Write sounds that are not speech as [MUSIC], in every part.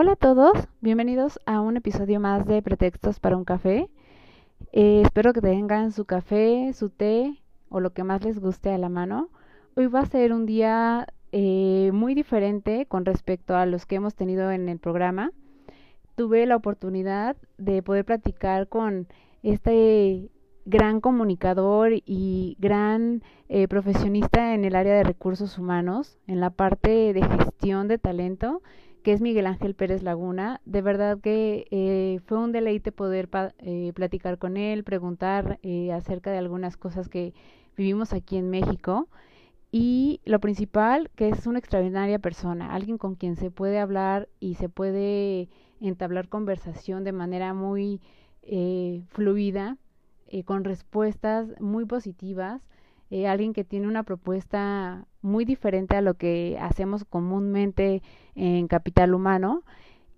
Hola a todos, bienvenidos a un episodio más de Pretextos para un café. Eh, espero que tengan su café, su té o lo que más les guste a la mano. Hoy va a ser un día eh, muy diferente con respecto a los que hemos tenido en el programa. Tuve la oportunidad de poder platicar con este gran comunicador y gran eh, profesionista en el área de recursos humanos, en la parte de gestión de talento que es Miguel Ángel Pérez Laguna. De verdad que eh, fue un deleite poder eh, platicar con él, preguntar eh, acerca de algunas cosas que vivimos aquí en México. Y lo principal, que es una extraordinaria persona, alguien con quien se puede hablar y se puede entablar conversación de manera muy fluida, con respuestas muy positivas eh, alguien que tiene una propuesta muy diferente a lo que hacemos comúnmente en Capital Humano.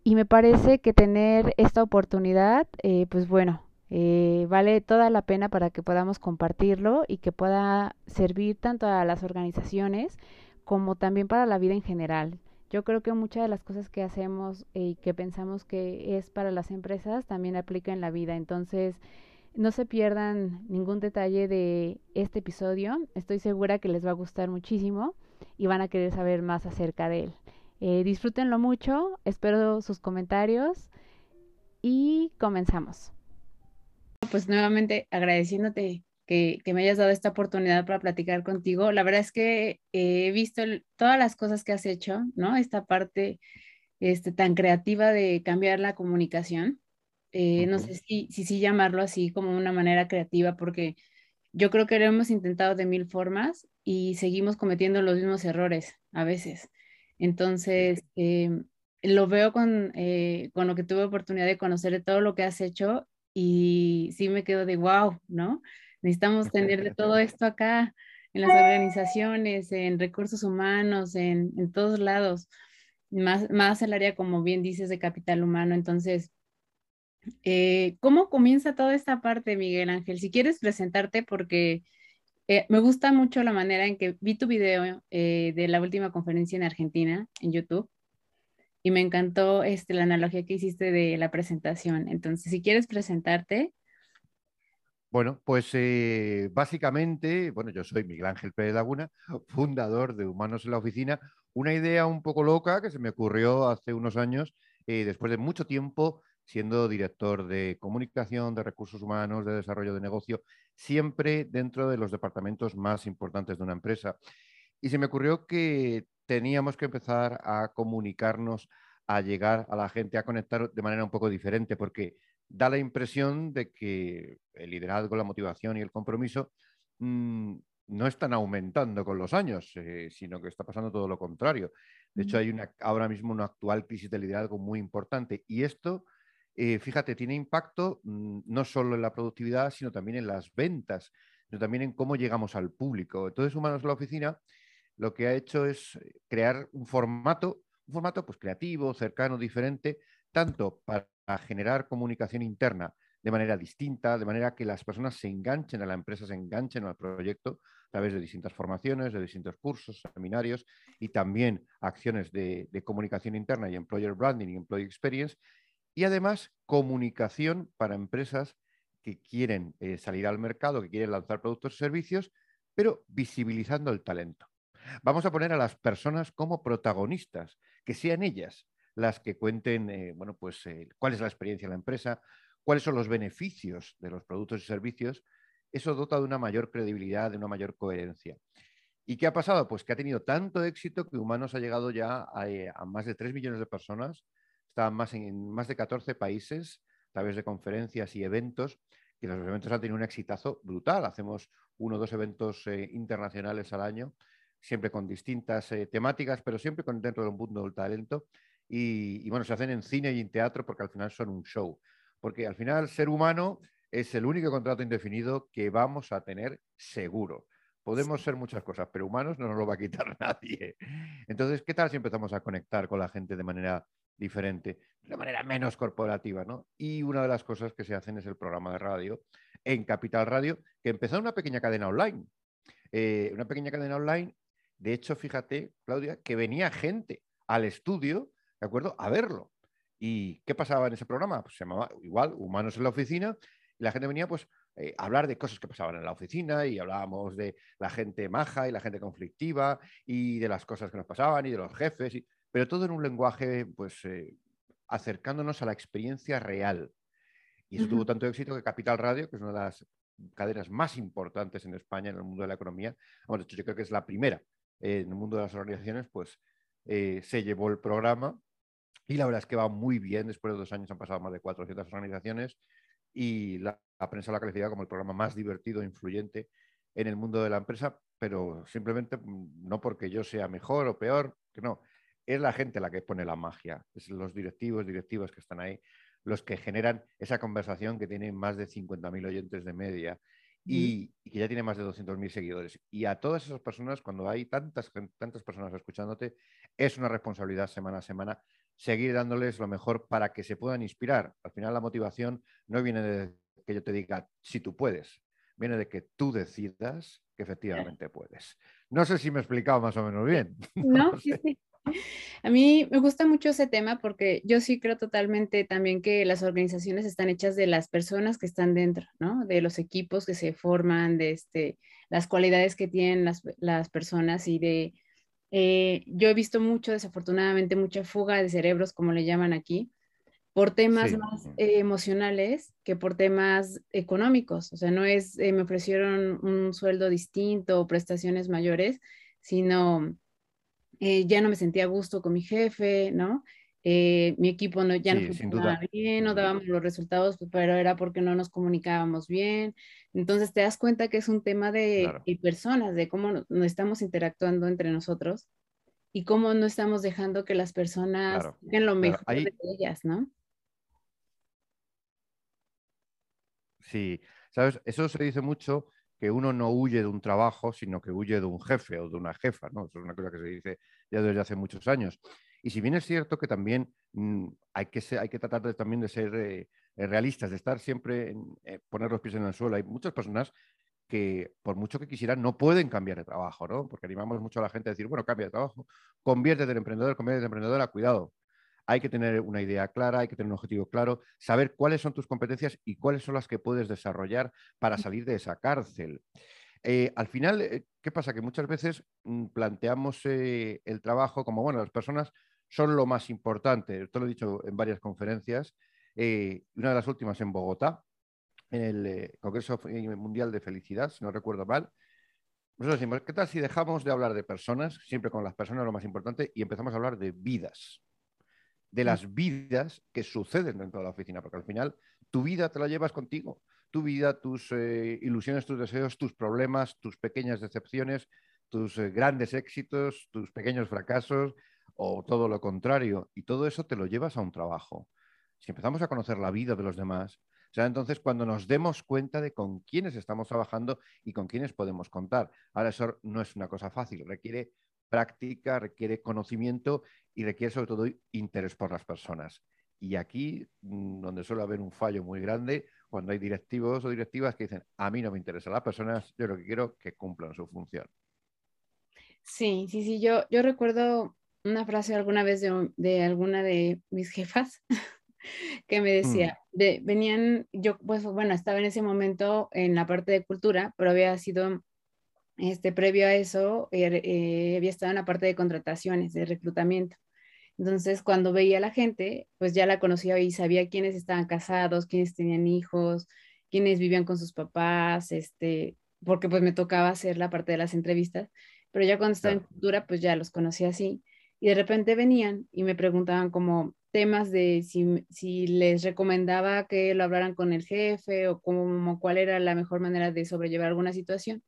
Y me parece que tener esta oportunidad, eh, pues bueno, eh, vale toda la pena para que podamos compartirlo y que pueda servir tanto a las organizaciones como también para la vida en general. Yo creo que muchas de las cosas que hacemos y que pensamos que es para las empresas también aplica en la vida. Entonces, no se pierdan ningún detalle de este episodio. Estoy segura que les va a gustar muchísimo y van a querer saber más acerca de él. Eh, disfrútenlo mucho, espero sus comentarios y comenzamos. Pues nuevamente agradeciéndote que, me hayas dado esta oportunidad para platicar contigo. La verdad es que he visto todas las cosas que has hecho, ¿no? Esta parte este, tan creativa de cambiar la comunicación eh, no sé si, si, si llamarlo así como una manera creativa, porque yo creo que lo hemos intentado de mil formas y seguimos cometiendo los mismos errores a veces. Entonces, em, lo veo con, eh, con lo que tuve oportunidad de conocer de todo lo que has hecho y sí me quedo de wow, ¿no? Necesitamos tener de todo esto acá en las organizaciones, en recursos humanos, en, en todos lados, más, más el área, como bien dices, de capital humano. Entonces, eh, ¿Cómo comienza toda esta parte, Miguel Ángel? Si quieres presentarte, porque eh, me gusta mucho la manera en que vi tu video eh, de la última conferencia en Argentina, en YouTube, y me encantó este, la analogía que hiciste de la presentación. Entonces, si quieres presentarte. Bueno, pues básicamente, bueno, yo soy Miguel Ángel Pérez Laguna, fundador de Humanos en la Oficina, una idea un poco loca que se me ocurrió hace unos años, después de mucho tiempo siendo director de comunicación, de recursos humanos, de desarrollo de negocio, siempre dentro de los departamentos más importantes de una empresa. Y se me ocurrió que teníamos que empezar a comunicarnos, a llegar a la gente, a conectar de manera un poco diferente, porque da la impresión de que el liderazgo, la motivación y el compromiso mm, no están aumentando con los años, eh, sino que está pasando todo lo contrario. De hecho, hay una, ahora mismo una actual crisis de liderazgo muy importante y esto eh, fíjate, tiene impacto mm, no solo en la productividad, sino también en las ventas, sino también en cómo llegamos al público. Entonces, Humanos la Oficina lo que ha hecho es eh, crear un formato, un formato pues, creativo, cercano, diferente, tanto para generar comunicación interna de manera distinta, de manera que las personas se enganchen a la empresa, se enganchen al proyecto a través de distintas formaciones, de distintos cursos, seminarios y también acciones de, de comunicación interna y employer branding y employee experience y además comunicación para empresas que quieren eh, salir al mercado, que quieren lanzar productos y servicios, pero visibilizando el talento. Vamos a poner a las personas como protagonistas, que sean ellas las que cuenten, eh, bueno, pues eh, cuál es la experiencia de la empresa, cuáles son los beneficios de los productos y servicios. Eso dota de una mayor credibilidad, de una mayor coherencia. ¿Y qué ha pasado? Pues que ha tenido tanto éxito que Humanos ha llegado ya a, a más de 3 millones de personas Está más en más de 14 países a través de conferencias y eventos, y los eventos han tenido un exitazo brutal. Hacemos uno o dos eventos eh, internacionales al año siempre con distintas eh, temáticas, pero siempre con, dentro del mundo del talento. Y, y, bueno, se hacen en cine y en teatro porque al final son un show. Porque al final ser humano es el único contrato indefinido que vamos a tener seguro. Podemos ser muchas cosas, pero humanos no nos lo va a quitar [LAUGHS] nadie. Entonces, ¿qué tal si empezamos a conectar con la gente de manera diferente, de manera menos corporativa, ¿no? Y una de las cosas que se hacen es el programa de radio en Capital Radio, que empezó en una pequeña cadena online. Eh, una pequeña cadena online, de hecho, fíjate, Claudia, que venía gente al estudio, ¿de acuerdo?, a verlo. ¿Y qué pasaba en ese programa? Pues se llamaba igual Humanos en la Oficina, y la gente venía pues eh, a hablar de cosas que pasaban en la oficina y hablábamos de la gente maja y la gente conflictiva y de las cosas que nos pasaban y de los jefes. Y pero todo en un lenguaje, pues, eh, acercándonos a la experiencia real. Y eso tuvo tanto éxito que Capital Radio, que es una de las cadenas más importantes en España en el mundo de la economía, bueno, de hecho yo creo que es la primera en el mundo de las organizaciones, pues eh, se llevó el programa y la verdad es que va muy bien. Después de dos años han pasado más de 400 organizaciones y la, la prensa lo ha calificado como el programa más divertido e influyente en el mundo de la empresa, pero simplemente mm, no porque yo sea mejor o peor, que no, es la gente la que pone la magia, es los directivos, directivas que están ahí, los que generan esa conversación que tiene más de 50.000 oyentes de media y, que ya tiene más de 200.000 seguidores. Y a todas esas personas, cuando hay tantas, tantas personas escuchándote, es una responsabilidad semana a semana seguir dándoles lo mejor para que se puedan inspirar. Al final la motivación no viene de que yo te diga si tú puedes, viene de que tú decidas que efectivamente puedes. No sé si me he explicado más o menos bien. [LAUGHS] No, sí, sí. A mí me gusta mucho ese tema porque yo sí creo totalmente también que las organizaciones están hechas de las personas que están dentro, ¿no? De los equipos que se forman, de este, las cualidades que tienen las, las personas y de... Eh, yo he visto mucho, desafortunadamente, mucha fuga de cerebros, como le llaman aquí, por temas más eh, emocionales que por temas económicos. O sea, no es, eh, me ofrecieron un sueldo distinto o prestaciones mayores, sino eh, ya no me sentía a gusto con mi jefe, ¿no? Eh, mi equipo no, ya no funcionaba bien, no dábamos los resultados, pues, pero era porque no nos comunicábamos bien. Entonces te das cuenta que es un tema de, personas, de cómo no, estamos interactuando entre nosotros y cómo no estamos dejando que las personas claro. lo mejor de ellas, ¿no? Sí, sabes, eso se dice mucho que uno no huye de un trabajo, sino que huye de un jefe o de una jefa, ¿no? Eso es una cosa que se dice ya desde hace muchos años. Y si bien es cierto que también mm, hay, que hay que tratar de, también de ser eh, eh, realistas, de estar siempre, en, eh, poner los pies en el suelo, hay muchas personas que por mucho que quisieran no pueden cambiar de trabajo, ¿no? Porque animamos mucho a la gente a decir, bueno, cambia de trabajo, convierte del emprendedor, convierte de emprendedora, cuidado, hay que tener una idea clara, hay que tener un objetivo claro, saber cuáles son tus competencias y cuáles son las que puedes desarrollar para salir de esa cárcel. Eh, al final, eh, ¿qué pasa? Que muchas veces mm, planteamos eh, el trabajo como, bueno, las personas son lo más importante. Esto lo he dicho en varias conferencias. una de las últimas en Bogotá, en el Congreso Mundial de Felicidad, si no recuerdo mal. Nosotros decimos, ¿qué tal si dejamos de hablar de personas, siempre con las personas lo más importante, y empezamos a hablar de vidas? De las vidas que suceden dentro de la oficina, porque al final tu vida te la llevas contigo, tu vida, tus eh, ilusiones, tus deseos, tus problemas, tus pequeñas decepciones, tus eh, grandes éxitos, tus pequeños fracasos o todo lo contrario. Y todo eso te lo llevas a un trabajo. Si empezamos a conocer la vida de los demás, sea, entonces cuando nos demos cuenta de con quiénes estamos trabajando y con quiénes podemos contar. Ahora eso no es una cosa fácil, requiere práctica, requiere conocimiento y requiere sobre todo interés por las personas. Y aquí, mm, donde suele haber un fallo muy grande, cuando hay directivos o directivas que dicen, a mí no me interesan las personas, yo lo que quiero que cumplan su función. Sí, sí, sí, yo, yo recuerdo una frase alguna vez de, alguna de mis jefas [LAUGHS] que me decía, mm. de, venían, yo pues bueno, estaba en ese momento en la parte de cultura, pero había sido este, previo a eso, er, eh, había estado en la parte de contrataciones, de reclutamiento. Entonces, cuando veía a la gente, pues ya la conocía y sabía quiénes estaban casados, quiénes tenían hijos, quiénes vivían con sus papás, este, porque pues me tocaba hacer la parte de las entrevistas, pero ya cuando estaba en cultura, pues ya los conocía así. Y de repente venían y me preguntaban como temas de si, si les recomendaba que lo hablaran con el jefe o como cuál era la mejor manera de sobrellevar alguna situación.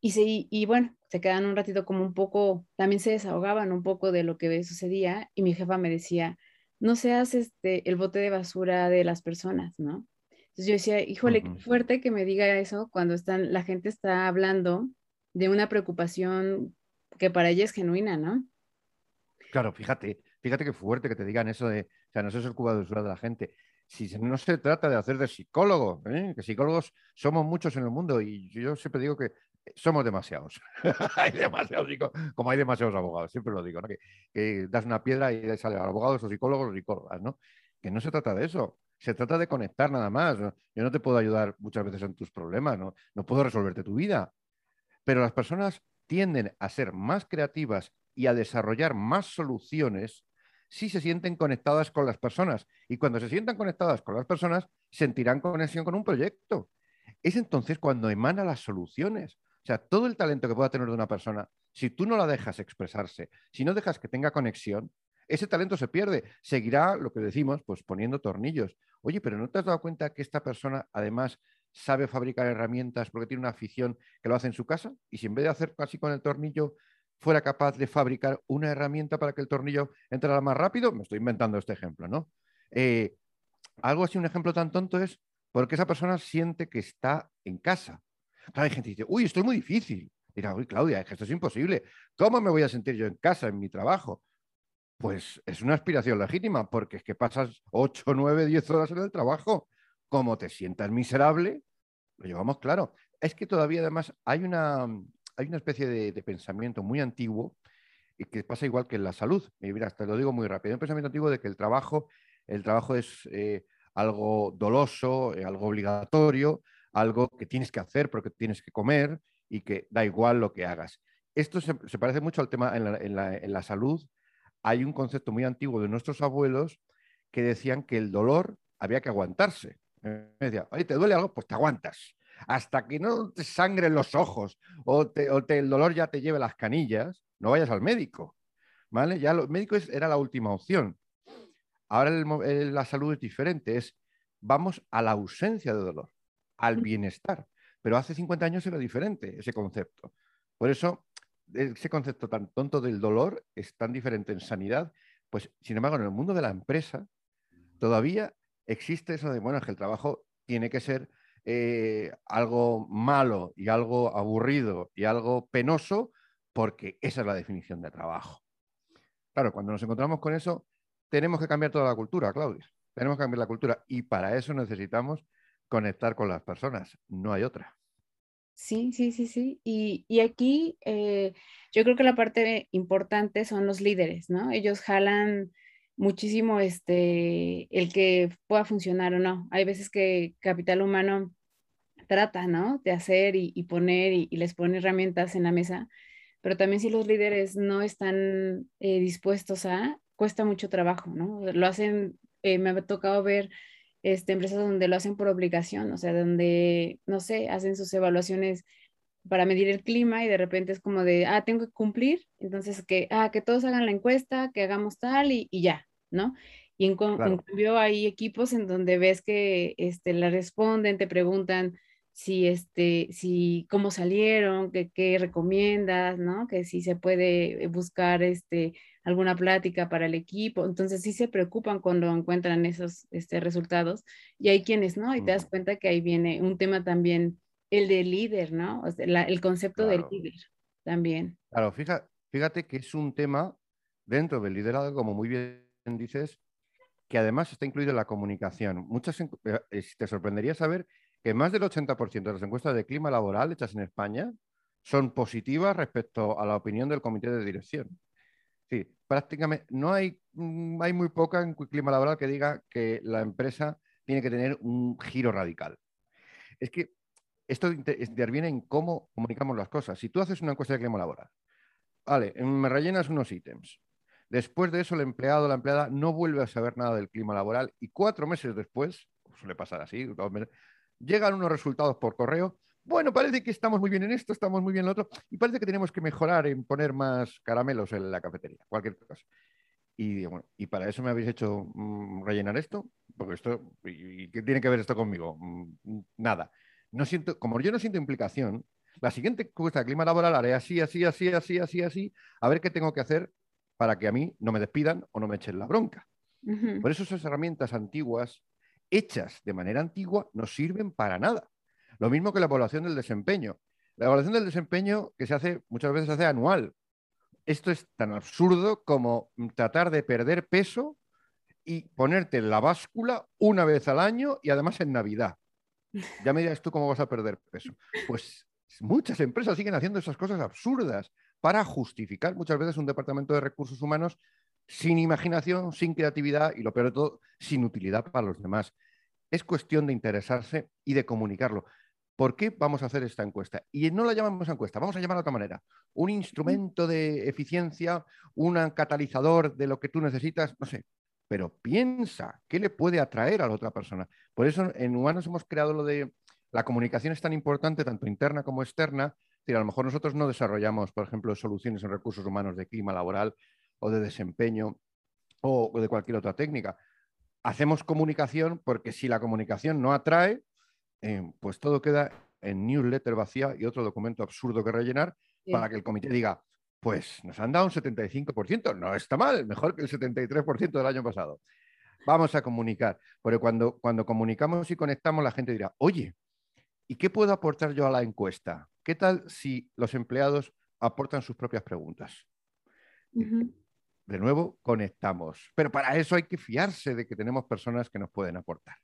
Y, se, y bueno, se quedan un ratito como un poco, también se desahogaban un poco de lo que sucedía y mi jefa me decía, no seas este, el bote de basura de las personas, ¿no? Entonces yo decía, híjole, qué fuerte que me diga eso cuando están, la gente está hablando de una preocupación que para ella es genuina, ¿no? Claro, fíjate, fíjate qué fuerte que te digan eso de, o sea, no es el cubo de basura de la gente si no se trata de hacer de psicólogo, ¿eh? que psicólogos somos muchos en el mundo y yo siempre digo que somos demasiados. [LAUGHS] hay demasiados como hay demasiados abogados, siempre lo digo, que, das una piedra y sale abogados o psicólogos o psicólogas, ¿no? Que no se trata de eso, se trata de conectar nada más. Yo no te puedo ayudar muchas veces en tus problemas, ¿no? no puedo resolverte tu vida, pero las personas tienden a ser más creativas y a desarrollar más soluciones si se sienten conectadas con las personas. Y cuando se sientan conectadas con las personas, sentirán conexión con un proyecto. Es entonces cuando emana las soluciones. Sea, todo el talento que pueda tener de una persona, si tú no la dejas expresarse, si no dejas que tenga conexión, ese talento se pierde. Seguirá lo que decimos, pues poniendo tornillos. Oye, pero ¿no te has dado cuenta que esta persona además sabe fabricar herramientas porque tiene una afición que lo hace en su casa? Y si en vez de hacer casi con el tornillo fuera capaz de fabricar una herramienta para que el tornillo entrara más rápido, me estoy inventando este ejemplo, ¿no? Eh, algo así, un ejemplo tan tonto es porque esa persona siente que está en casa. Hay gente que dice, uy, esto es muy difícil. Dirá, uy, Claudia, esto es imposible. ¿Cómo me voy a sentir yo en casa, en mi trabajo? Pues es una aspiración legítima, porque es que pasas 8, 9, 10 horas en el trabajo. Como te sientas miserable, lo llevamos claro. Es que todavía además hay una, hay una especie de, pensamiento muy antiguo y que pasa igual que en la salud. Y mira, te lo digo muy rápido. Un pensamiento antiguo de que el trabajo, el trabajo es eh, algo doloso, eh, algo obligatorio, algo que tienes que hacer porque tienes que comer y que da igual lo que hagas. Esto se, parece mucho al tema en la, salud. Hay un concepto muy antiguo de nuestros abuelos que decían que el dolor había que aguantarse. Me decía, oye, ¿te duele algo? Pues te aguantas hasta que no te sangren los ojos o, el dolor ya te lleve las canillas, no vayas al médico. ¿Vale? Ya los médicos era la última opción. Ahora la salud es diferente, es vamos a la ausencia de dolor, al bienestar. Pero hace 50 años era diferente ese concepto. Por eso, ese concepto tan tonto del dolor es tan diferente en sanidad. Pues, sin embargo, en el mundo de la empresa, todavía existe eso de, bueno, es que el trabajo tiene que ser eh, algo malo y algo aburrido y algo penoso, porque esa es la definición de trabajo. Claro, cuando nos encontramos con eso, tenemos que cambiar toda la cultura, Claudia. Tenemos que cambiar la cultura y para eso necesitamos conectar con las personas, no hay otra. Sí, sí, sí, sí. Y, aquí eh, yo creo que la parte importante son los líderes, ¿no? Ellos jalan muchísimo este, el que pueda funcionar o no. Hay veces que capital humano trata, ¿no? De hacer y, poner y, les pone herramientas en la mesa, pero también si los líderes no están eh, dispuestos a, cuesta mucho trabajo, ¿no? Lo hacen, eh, me ha tocado ver este, empresas donde lo hacen por obligación, o sea, donde, no sé, hacen sus evaluaciones para medir el clima y de repente es como de, ah, tengo que cumplir, entonces que, ah, que todos hagan la encuesta, que hagamos tal y, ya, ¿no? Y en, cambio hay equipos en donde ves que este, le responden, te preguntan, si este, si cómo salieron, que, qué recomiendas, ¿no? Que si se puede buscar este, alguna plática para el equipo. Entonces sí se preocupan cuando encuentran esos este, resultados. Y hay quienes, ¿no? Y te das cuenta que ahí viene un tema también, el de líder, ¿no? O sea, el concepto del líder también. Claro, fíjate, fíjate que es un tema dentro del liderazgo, como muy bien dices, que además está incluido en la comunicación. Muchas, eh, te sorprendería saber que más del 80% de las encuestas de clima laboral hechas en España son positivas respecto a la opinión del comité de dirección. Sí, prácticamente no hay, mm, hay muy poca en clima laboral que diga que la empresa tiene que tener un giro radical. Es que esto interviene en cómo comunicamos las cosas. Si tú haces una encuesta de clima laboral, vale, me rellenas unos ítems. Después de eso, el empleado o la empleada no vuelve a saber nada del clima laboral y cuatro meses después, suele pasar así, llegan unos resultados por correo. Bueno, parece que estamos muy bien en esto, estamos muy bien en lo otro, y parece que tenemos que mejorar en poner más caramelos en la cafetería, cualquier cosa. Y bueno, ¿y para eso me habéis hecho mm, rellenar esto? Porque esto, ¿y qué tiene que ver esto conmigo? Mm, nada. No siento, como yo no siento implicación, la siguiente encuesta de clima laboral haré así, así, así, así, así, así, a ver qué tengo que hacer para que a mí no me despidan o no me echen la bronca. Por eso esas herramientas antiguas, hechas de manera antigua, no sirven para nada. Lo mismo que la evaluación del desempeño. La evaluación del desempeño que se hace muchas veces se hace anual. Esto es tan absurdo como tratar de perder peso y ponerte la báscula una vez al año y además en Navidad. Ya me dirás tú cómo vas a perder peso. Pues muchas empresas siguen haciendo esas cosas absurdas para justificar muchas veces un departamento de recursos humanos sin imaginación, sin creatividad y lo peor de todo, sin utilidad para los demás. Es cuestión de interesarse y de comunicarlo. ¿Por qué vamos a hacer esta encuesta? Y no la llamamos encuesta, vamos a llamarla de otra manera. Un instrumento de eficiencia, un catalizador de lo que tú necesitas, no sé. Pero piensa, ¿qué le puede atraer a la otra persona? Por eso en Humanos hemos creado lo de la comunicación es tan importante, tanto interna como externa. a lo mejor nosotros no desarrollamos, por ejemplo, soluciones en recursos humanos de clima laboral o de desempeño o de cualquier otra técnica. Hacemos comunicación porque si la comunicación no atrae, eh, pues todo queda en newsletter vacía y otro documento absurdo que rellenar para que el comité diga, pues nos han dado un 75%, no está mal, mejor que el 73% del año pasado. Vamos a comunicar, porque cuando, cuando comunicamos y conectamos la gente dirá, oye, ¿y qué puedo aportar yo a la encuesta? ¿Qué tal si los empleados aportan sus propias preguntas? De nuevo, conectamos. Pero para eso hay que fiarse de que tenemos personas que nos pueden aportar.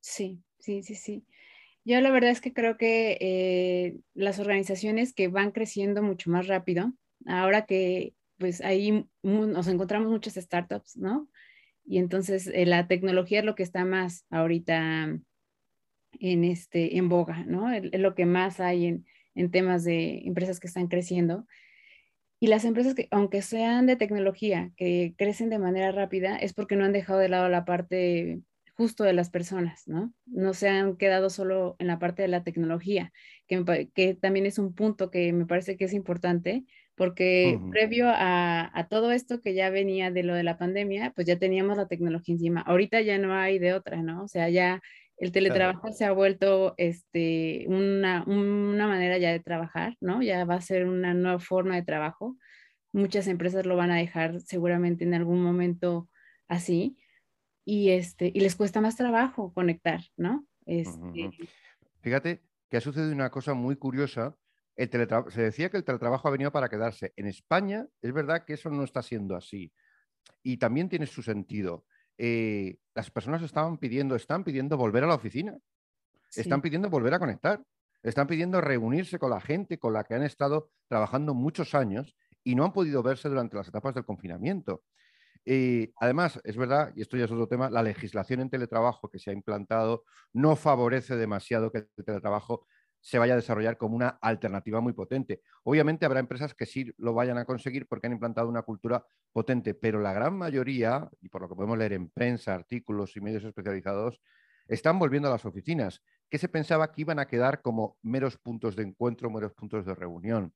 Sí, sí, sí, sí. Yo la verdad es que creo que eh, las organizaciones que van creciendo mucho más rápido, ahora que pues ahí nos encontramos muchas startups, ¿no? Y entonces eh, la tecnología es lo que está más ahorita en, este, en boga, ¿no? Es lo que más hay en, en temas de empresas que están creciendo. Y las empresas que, aunque sean de tecnología, que crecen de manera rápida, es porque no han dejado de lado la parte justo de las personas, ¿no? No se han quedado solo en la parte de la tecnología, que, que también es un punto que me parece que es importante, porque previo a, a, todo esto que ya venía de lo de la pandemia, pues ya teníamos la tecnología encima. Ahorita ya no hay de otra, ¿no? O sea, ya el teletrabajo se ha vuelto este, una, una, manera ya de trabajar, ¿no? Ya va a ser una nueva forma de trabajo. Muchas empresas lo van a dejar seguramente en algún momento así y, este, y les cuesta más trabajo conectar, ¿no? Este... Fíjate que ha sucedido una cosa muy curiosa. El se decía que el teletrabajo ha venido para quedarse. En España es verdad que eso no está siendo así. Y también tiene su sentido. Eh, las personas estaban pidiendo, están pidiendo volver a la oficina, están pidiendo volver a conectar, están pidiendo reunirse con la gente con la que han estado trabajando muchos años y no han podido verse durante las etapas del confinamiento. Eh, además, es verdad, y esto ya es otro tema, la legislación en teletrabajo que se ha implantado no favorece demasiado que el teletrabajo se vaya a desarrollar como una alternativa muy potente. Obviamente habrá empresas que sí lo vayan a conseguir porque han implantado una cultura potente, pero la gran mayoría, y por lo que podemos leer en prensa, artículos y medios especializados, están volviendo a las oficinas, que se pensaba que iban a quedar como meros puntos de encuentro, meros puntos de reunión.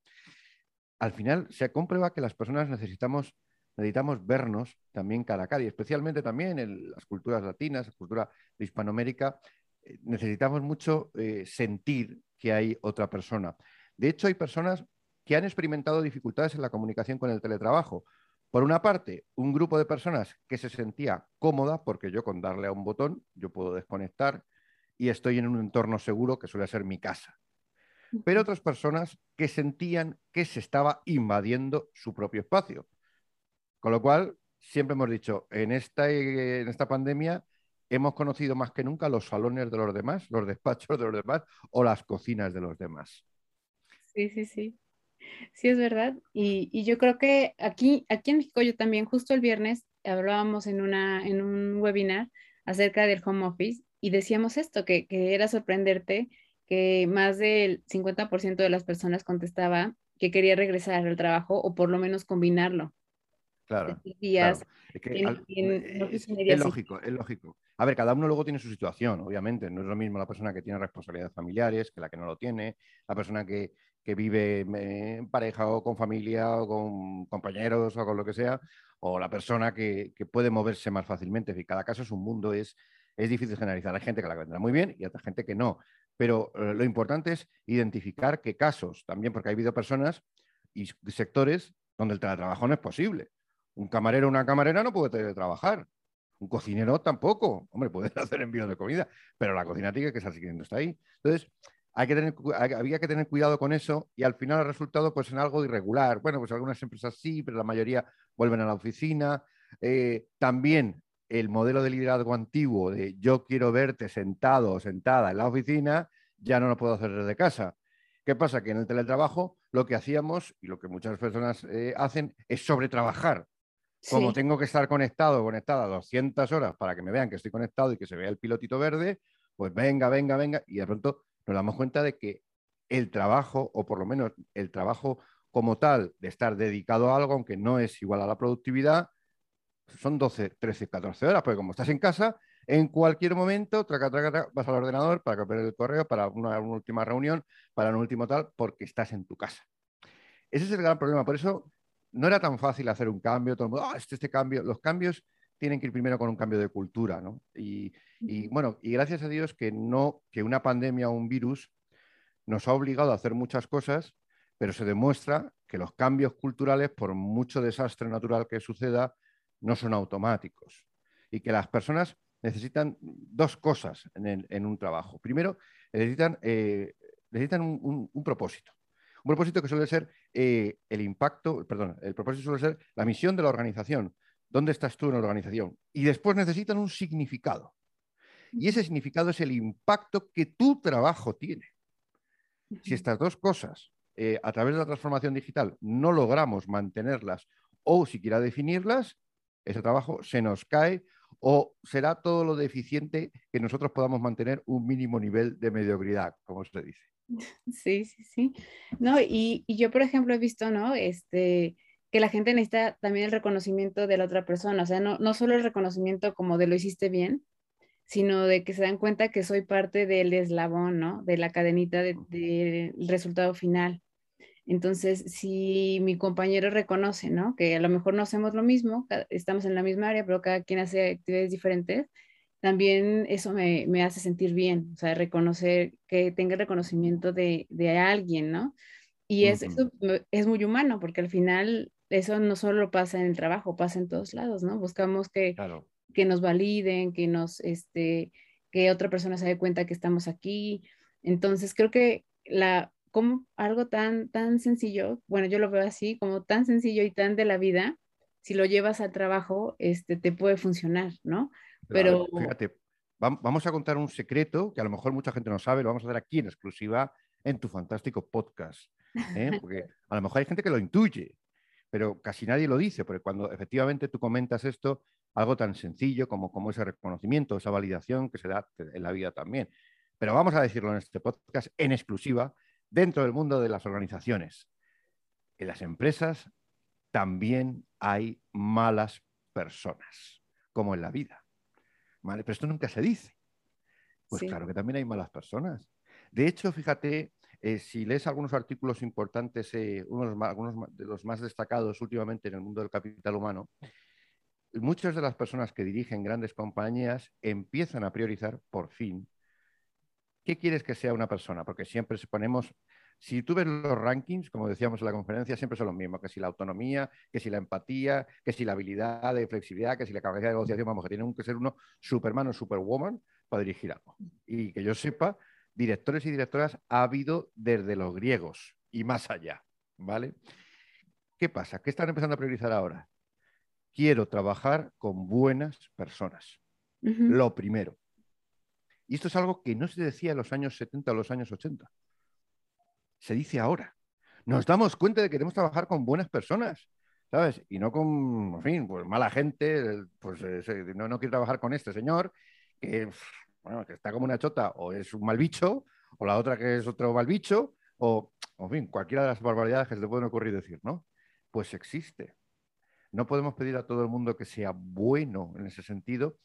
Al final se comprueba que las personas necesitamos, necesitamos vernos también cara a cara, y especialmente también en las culturas latinas, la cultura Hispanoamérica, eh, necesitamos mucho eh, sentir que hay otra persona. De hecho, hay personas que han experimentado dificultades en la comunicación con el teletrabajo. Por una parte, un grupo de personas que se sentía cómoda, porque yo con darle a un botón, yo puedo desconectar y estoy en un entorno seguro que suele ser mi casa. Pero otras personas que sentían que se estaba invadiendo su propio espacio. Con lo cual, siempre hemos dicho, en esta, en esta pandemia hemos conocido más que nunca los salones de los demás, los despachos de los demás o las cocinas de los demás. Sí, sí, sí. Sí, es verdad. Y, yo creo que aquí, aquí en México, yo también, justo el viernes, hablábamos en, una, en un webinar acerca del home office y decíamos esto, que, que era sorprenderte que más del 50% de las personas contestaba que quería regresar al trabajo o por lo menos combinarlo. Claro. Es, lógico, es lógico. A ver, cada uno luego tiene su situación, obviamente. No es lo mismo la persona que tiene responsabilidades familiares que la que no lo tiene, la persona que, vive en pareja o con familia o con compañeros o con lo que sea, o la persona que, puede moverse más fácilmente. En cada caso es un mundo, es, es difícil generalizar. Hay gente que la vendrá muy bien y otra gente que no. Pero eh, lo importante es identificar qué casos, también porque ha habido personas y sectores donde el teletrabajo no es posible. Un camarero o una camarera no puede teletrabajar. Un cocinero tampoco. Hombre, puede [LAUGHS] hacer envío de comida, pero la cocina tiene que estar siguiendo está ahí. Entonces, hay que tener, había que tener cuidado con eso y al final el resultado pues en algo irregular. Bueno, pues algunas empresas sí, pero la mayoría vuelven a la oficina. Eh, también el modelo de liderazgo antiguo de yo quiero verte sentado o sentada en la oficina, ya no lo puedo hacer desde casa. ¿Qué pasa? Que en el teletrabajo lo que hacíamos y lo que muchas personas eh, hacen es sobretrabajar. Como tengo que estar conectado o conectada 200 horas para que me vean que estoy conectado y que se vea el pilotito verde, pues venga, venga, venga, y de pronto nos damos cuenta de que el trabajo, o por lo menos el trabajo como tal, de estar dedicado a algo, aunque no es igual a la productividad, son 12, 13, 14 horas, porque como estás en casa, en cualquier momento traca, traca, vas al ordenador para copiar el correo, para una, última reunión, para un último tal, porque estás en tu casa. Ese es el gran problema. Por eso no era tan fácil hacer un cambio, todo el mundo, ah, este, este cambio. Los cambios tienen que ir primero con un cambio de cultura, ¿no? Y, y, bueno, y gracias a Dios que no, que una pandemia o un virus nos ha obligado a hacer muchas cosas, pero se demuestra que los cambios culturales, por mucho desastre natural que suceda, no son automáticos y que las personas necesitan dos cosas en, un trabajo. Primero, necesitan, eh, necesitan un, propósito. Un propósito que suele ser eh, el impacto, perdón, el propósito suele ser la misión de la organización. ¿Dónde estás tú en la organización? Y después necesitan un significado. Y ese significado es el impacto que tu trabajo tiene. Si estas dos cosas, eh, a través de la transformación digital, no logramos mantenerlas o siquiera definirlas, ese trabajo se nos cae o será todo lo deficiente que nosotros podamos mantener un mínimo nivel de mediocridad, como se dice. [LAUGHS] Sí, sí, sí. No, y, yo, por ejemplo, he visto, ¿no? Este, que la gente necesita también el reconocimiento de la otra persona, o sea, no, no solo el reconocimiento como de lo hiciste bien, sino de que se dan cuenta que soy parte del eslabón, ¿no? De la cadenita del resultado final. Entonces, si mi compañero reconoce, ¿no? Que a lo mejor no hacemos lo mismo, estamos en la misma área, pero cada quien hace actividades diferentes, también eso me, hace sentir bien, o sea, reconocer, que tenga reconocimiento de, alguien, ¿no? Y es, eso es muy humano, porque al final eso no solo pasa en el trabajo, pasa en todos lados, ¿no? Buscamos que, que nos validen, que nos, este, que otra persona se dé cuenta que estamos aquí. Entonces, creo que la, como algo tan, tan sencillo, bueno, yo lo veo así, como tan sencillo y tan de la vida, si lo llevas al trabajo, este, te puede funcionar, ¿no? Pero... fíjate, vamos a contar un secreto que a lo mejor mucha gente no sabe, lo vamos a hacer aquí en exclusiva en tu fantástico podcast, ¿eh? [LAUGHS] porque a lo mejor hay gente que lo intuye, pero casi nadie lo dice, porque cuando efectivamente tú comentas esto, algo tan sencillo como, como ese reconocimiento, esa validación que se da en la vida también. Pero vamos a decirlo en este podcast en exclusiva, dentro del mundo de las organizaciones. En las empresas también hay malas personas, como en la vida. Pero esto nunca se dice. Pues claro que también hay malas personas. De hecho, fíjate, eh, si lees algunos artículos importantes, eh, algunos de los más destacados últimamente en el mundo del capital humano, muchas de las personas que dirigen grandes compañías empiezan a priorizar, por fin, ¿Qué quieres que sea una persona? Porque siempre ponemos, si tú ves los rankings, como decíamos en la conferencia, siempre son los mismos, que si la autonomía, que si la empatía, que si la habilidad de flexibilidad, que si la capacidad de negociación, vamos, que tiene que ser uno superman o superwoman para dirigir algo. Y que yo sepa, directores y directoras ha habido desde los griegos y más allá, ¿vale? ¿Qué pasa? ¿Qué están empezando a priorizar ahora? Quiero trabajar con buenas personas. Lo primero. Y esto es algo que no se decía en los años 70 o los años 80. Se dice ahora. Nos damos cuenta de que queremos trabajar con buenas personas, ¿sabes? Y no con, en fin, pues mala gente, pues no, no quiero trabajar con este señor que, que está como una chota o es un mal bicho, o la otra que es otro mal bicho, o, en fin, cualquiera de las barbaridades que se te pueden ocurrir decir, ¿no? Pues existe. No podemos pedir a todo el mundo que sea bueno en ese sentido,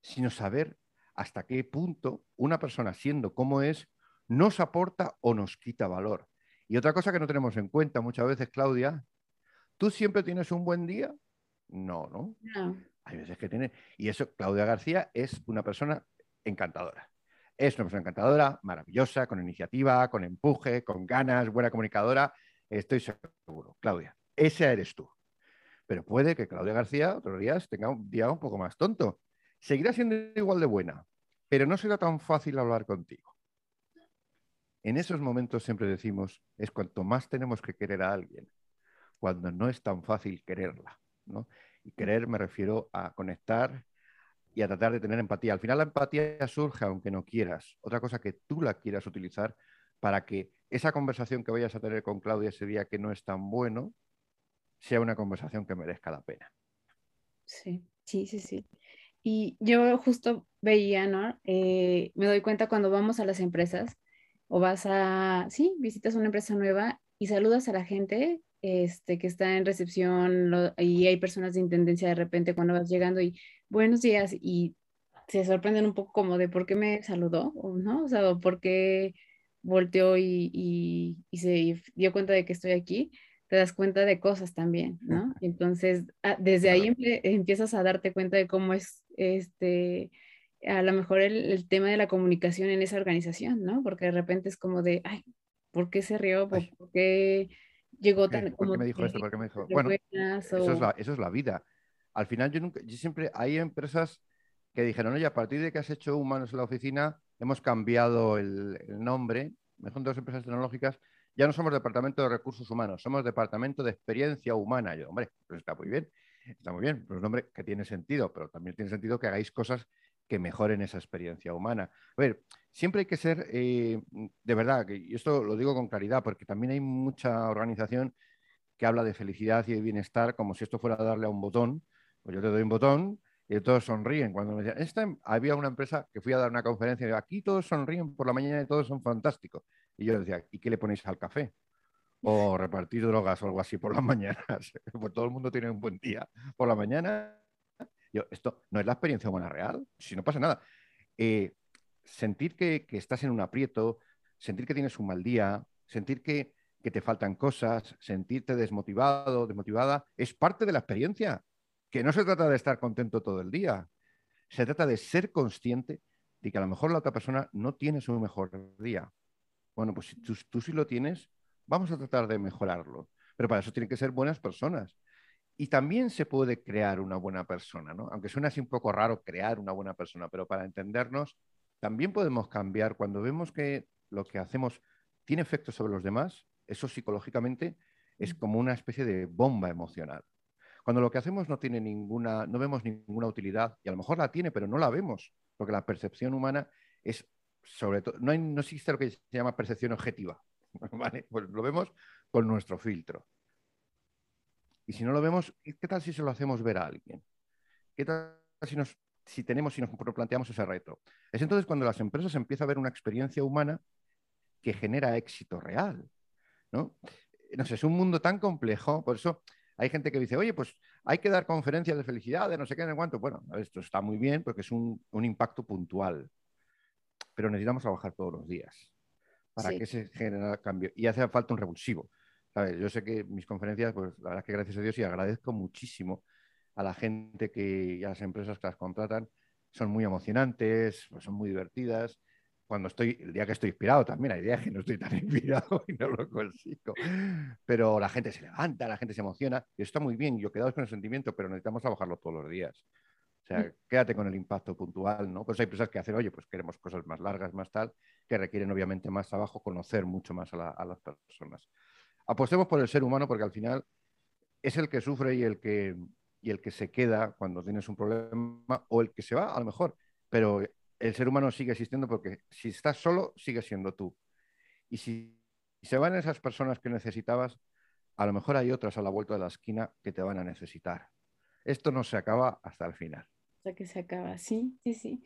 sino saber hasta qué punto una persona siendo como es nos aporta o nos quita valor. Y otra cosa que no tenemos en cuenta muchas veces, Claudia, ¿tú siempre tienes un buen día? No, ¿no? No. Hay veces que tiene... Y eso, Claudia García es una persona encantadora. Es una persona encantadora, maravillosa, con iniciativa, con empuje, con ganas, buena comunicadora. Estoy seguro, Claudia, esa eres tú. Pero puede que Claudia García otros días tenga un día un poco más tonto. Seguirá siendo igual de buena, pero no será tan fácil hablar contigo. En esos momentos siempre decimos, es cuanto más tenemos que querer a alguien, cuando no es tan fácil quererla. ¿no? Y querer me refiero a conectar y a tratar de tener empatía. Al final la empatía surge aunque no quieras. Otra cosa que tú la quieras utilizar para que esa conversación que vayas a tener con Claudia ese día que no es tan bueno, sea una conversación que merezca la pena. Sí, sí, sí, sí. Y yo justo veía, ¿no? Eh, me doy cuenta cuando vamos a las empresas o vas a, sí, visitas una empresa nueva y saludas a la gente este, que está en recepción y hay personas de intendencia de repente cuando vas llegando y buenos días y se sorprenden un poco como de por qué me saludó, ¿no? O sea, por qué volteó y, se dio cuenta de que estoy aquí, te das cuenta de cosas también, ¿no? Entonces, ah, desde ahí empiezas a darte cuenta de cómo es, este, a lo mejor el, tema de la comunicación en esa organización, ¿no? Porque de repente es como de, ay, ¿por qué se rió? ¿Por, qué llegó tan... ¿Por qué me dijo esto? ¿Por qué me dijo? Bueno, eso, es la, eso es la vida. Al final yo, nunca, yo siempre, hay empresas que dijeron, oye, a partir de que has hecho humanos en la oficina, hemos cambiado el, nombre, mejor dos empresas tecnológicas, ya no somos departamento de recursos humanos, somos departamento de experiencia humana. Yo, hombre, pues está muy bien, está muy bien, pues nombre que tiene sentido, pero también tiene sentido que hagáis cosas que mejoren esa experiencia humana. A ver, siempre hay que ser, eh, de verdad, y esto lo digo con claridad, porque también hay mucha organización que habla de felicidad y de bienestar como si esto fuera darle a un botón. Pues yo te doy un botón y todos sonríen. Cuando me decían, esta, había una empresa que fui a dar una conferencia y aquí todos sonríen por la mañana y todos son fantásticos. Y yo decía, ¿y qué le ponéis al café? O [LAUGHS] repartir drogas o algo así por las mañanas. [LAUGHS] pues todo el mundo tiene un buen día por la mañana yo, esto no es la experiencia humana real, si no pasa nada. Eh, sentir que, estás en un aprieto, sentir que tienes un mal día, sentir que, te faltan cosas, sentirte desmotivado, desmotivada, es parte de la experiencia. Que no se trata de estar contento todo el día, se trata de ser consciente de que a lo mejor la otra persona no tiene su mejor día. Bueno, pues si tú, tú sí lo tienes, vamos a tratar de mejorarlo. Pero para eso tienen que ser buenas personas. Y también se puede crear una buena persona, ¿no? Aunque suena así un poco raro crear una buena persona, pero para entendernos, también podemos cambiar cuando vemos que lo que hacemos tiene efectos sobre los demás, eso psicológicamente es como una especie de bomba emocional. Cuando lo que hacemos no tiene ninguna, no vemos ninguna utilidad, y a lo mejor la tiene, pero no la vemos, porque la percepción humana es sobre todo, no, existe lo que se llama percepción objetiva. [LAUGHS] Pues lo vemos con nuestro filtro. Y si no lo vemos, ¿qué tal si se lo hacemos ver a alguien? ¿Qué tal si, nos, tenemos, si nos planteamos ese reto? Es entonces cuando las empresas empiezan a ver una experiencia humana que genera éxito real. ¿no? no sé, es un mundo tan complejo, por eso hay gente que dice, oye, pues hay que dar conferencias de felicidad, de no sé qué, en cuánto. Bueno, esto está muy bien porque es un, impacto puntual, pero necesitamos trabajar todos los días para que se genere cambio. Y hace falta un revulsivo. Yo sé que mis conferencias, pues la verdad es que gracias a Dios y agradezco muchísimo a la gente que, y a las empresas que las contratan, son muy emocionantes, pues son muy divertidas. Cuando estoy, el día que estoy inspirado también, hay días que no estoy tan [LAUGHS] inspirado y no lo consigo. Pero la gente se levanta, la gente se emociona y está muy bien. Yo quedaos con el sentimiento, pero necesitamos trabajarlo todos los días. O sea, quédate con el impacto puntual, ¿no? Pues hay empresas que hacen, oye, pues queremos cosas más largas, más tal, que requieren obviamente más trabajo, conocer mucho más a, a las personas apostemos por el ser humano porque al final es el que sufre y el que, y el que se queda cuando tienes un problema o el que se va a lo mejor, pero el ser humano sigue existiendo porque si estás solo, sigue siendo tú. Y si se van esas personas que necesitabas, a lo mejor hay otras a la vuelta de la esquina que te van a necesitar. Esto no se acaba hasta el final. Hasta que se acaba, sí, sí, sí.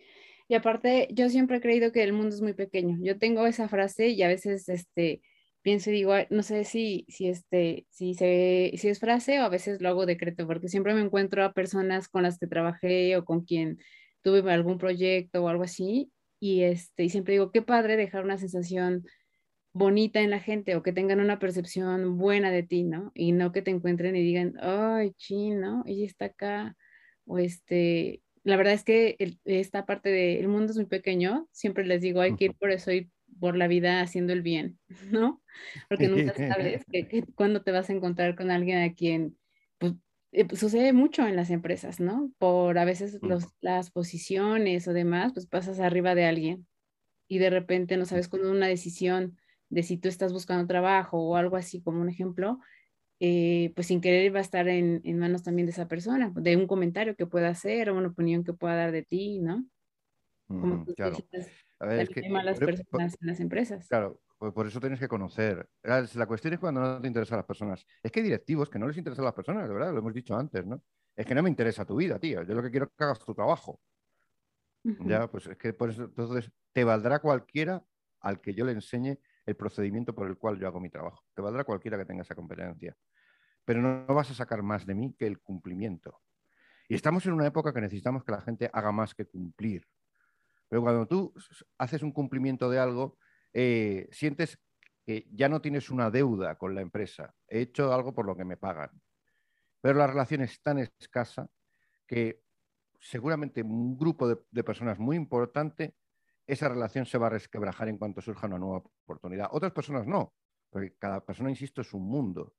Y aparte, yo siempre he creído que el mundo es muy pequeño. Yo tengo esa frase y a veces, este, pienso y digo, no sé si, si, este, si, se, si es frase o a veces lo hago decreto, porque siempre me encuentro a personas con las que trabajé o con quien tuve algún proyecto o algo así, y, este, y siempre digo, qué padre dejar una sensación bonita en la gente o que tengan una percepción buena de ti, ¿no? Y no que te encuentren y digan, ay, chino, ella está acá, o este, la verdad es que esta parte del mundo es muy pequeño, siempre les digo, hay que ir por eso y por la vida haciendo el bien, [LAUGHS] ¿no? Porque nunca sabes [LAUGHS] que, cuando te vas a encontrar con alguien a quien, pues, eh, pues, sucede mucho en las empresas, ¿no? Por a veces los, las posiciones o demás, pues pasas arriba de alguien y de repente no sabes cuándo una decisión de si tú estás buscando trabajo o algo así como un ejemplo, eh, pues sin querer va a estar en, en, manos también de esa persona, de un comentario que pueda hacer o una opinión que pueda dar de ti, ¿no? Como claro. a ver, es que, malas personas en las empresas. Claro, por, eso tienes que conocer. La cuestión es cuando no te interesan las personas. Es que hay directivos que no les interesan las personas, de verdad, lo hemos dicho antes, ¿no? Es que no me interesa tu vida, tío. Yo lo que quiero es que hagas tu trabajo. Ya, pues es que por eso, entonces, te valdrá cualquiera al que yo le enseñe el procedimiento por el cual yo hago mi trabajo. Te valdrá cualquiera que tenga esa competencia. Pero no, vas a sacar más de mí que el cumplimiento. Y estamos en una época que necesitamos que la gente haga más que cumplir. Pero cuando tú haces un cumplimiento de algo, eh, sientes que ya no tienes una deuda con la empresa. He hecho algo por lo que me pagan. Pero la relación es tan escasa que seguramente un grupo de, de personas muy importante esa relación se va a resquebrajar en cuanto surja una nueva oportunidad. Otras personas no, porque cada persona, insisto, es un mundo.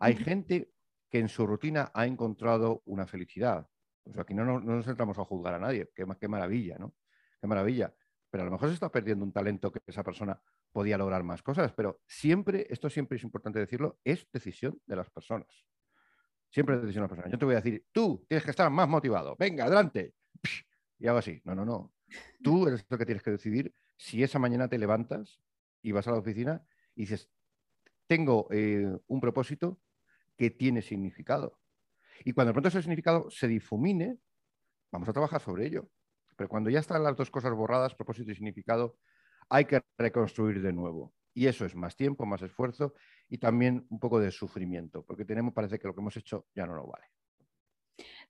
Hay gente que en su rutina ha encontrado una felicidad. Pues aquí no, nos entramos a juzgar a nadie, qué, qué maravilla, ¿no? Qué maravilla. Pero a lo mejor se está perdiendo un talento que esa persona podía lograr más cosas, pero siempre, esto siempre es importante decirlo, es decisión de las personas. Siempre es decisión de las personas. Yo te voy a decir, tú tienes que estar más motivado, venga, adelante. [LAUGHS] Y hago así. No, no, no. Tú eres lo que tienes que decidir si esa mañana te levantas y vas a la oficina y dices, tengo eh, un propósito que tiene significado. Y cuando de pronto ese significado se difumine, vamos a trabajar sobre ello. Pero cuando ya están las dos cosas borradas, propósito y significado, hay que reconstruir de nuevo. Y eso es más tiempo, más esfuerzo y también un poco de sufrimiento, porque tenemos, parece que lo que hemos hecho ya no lo vale.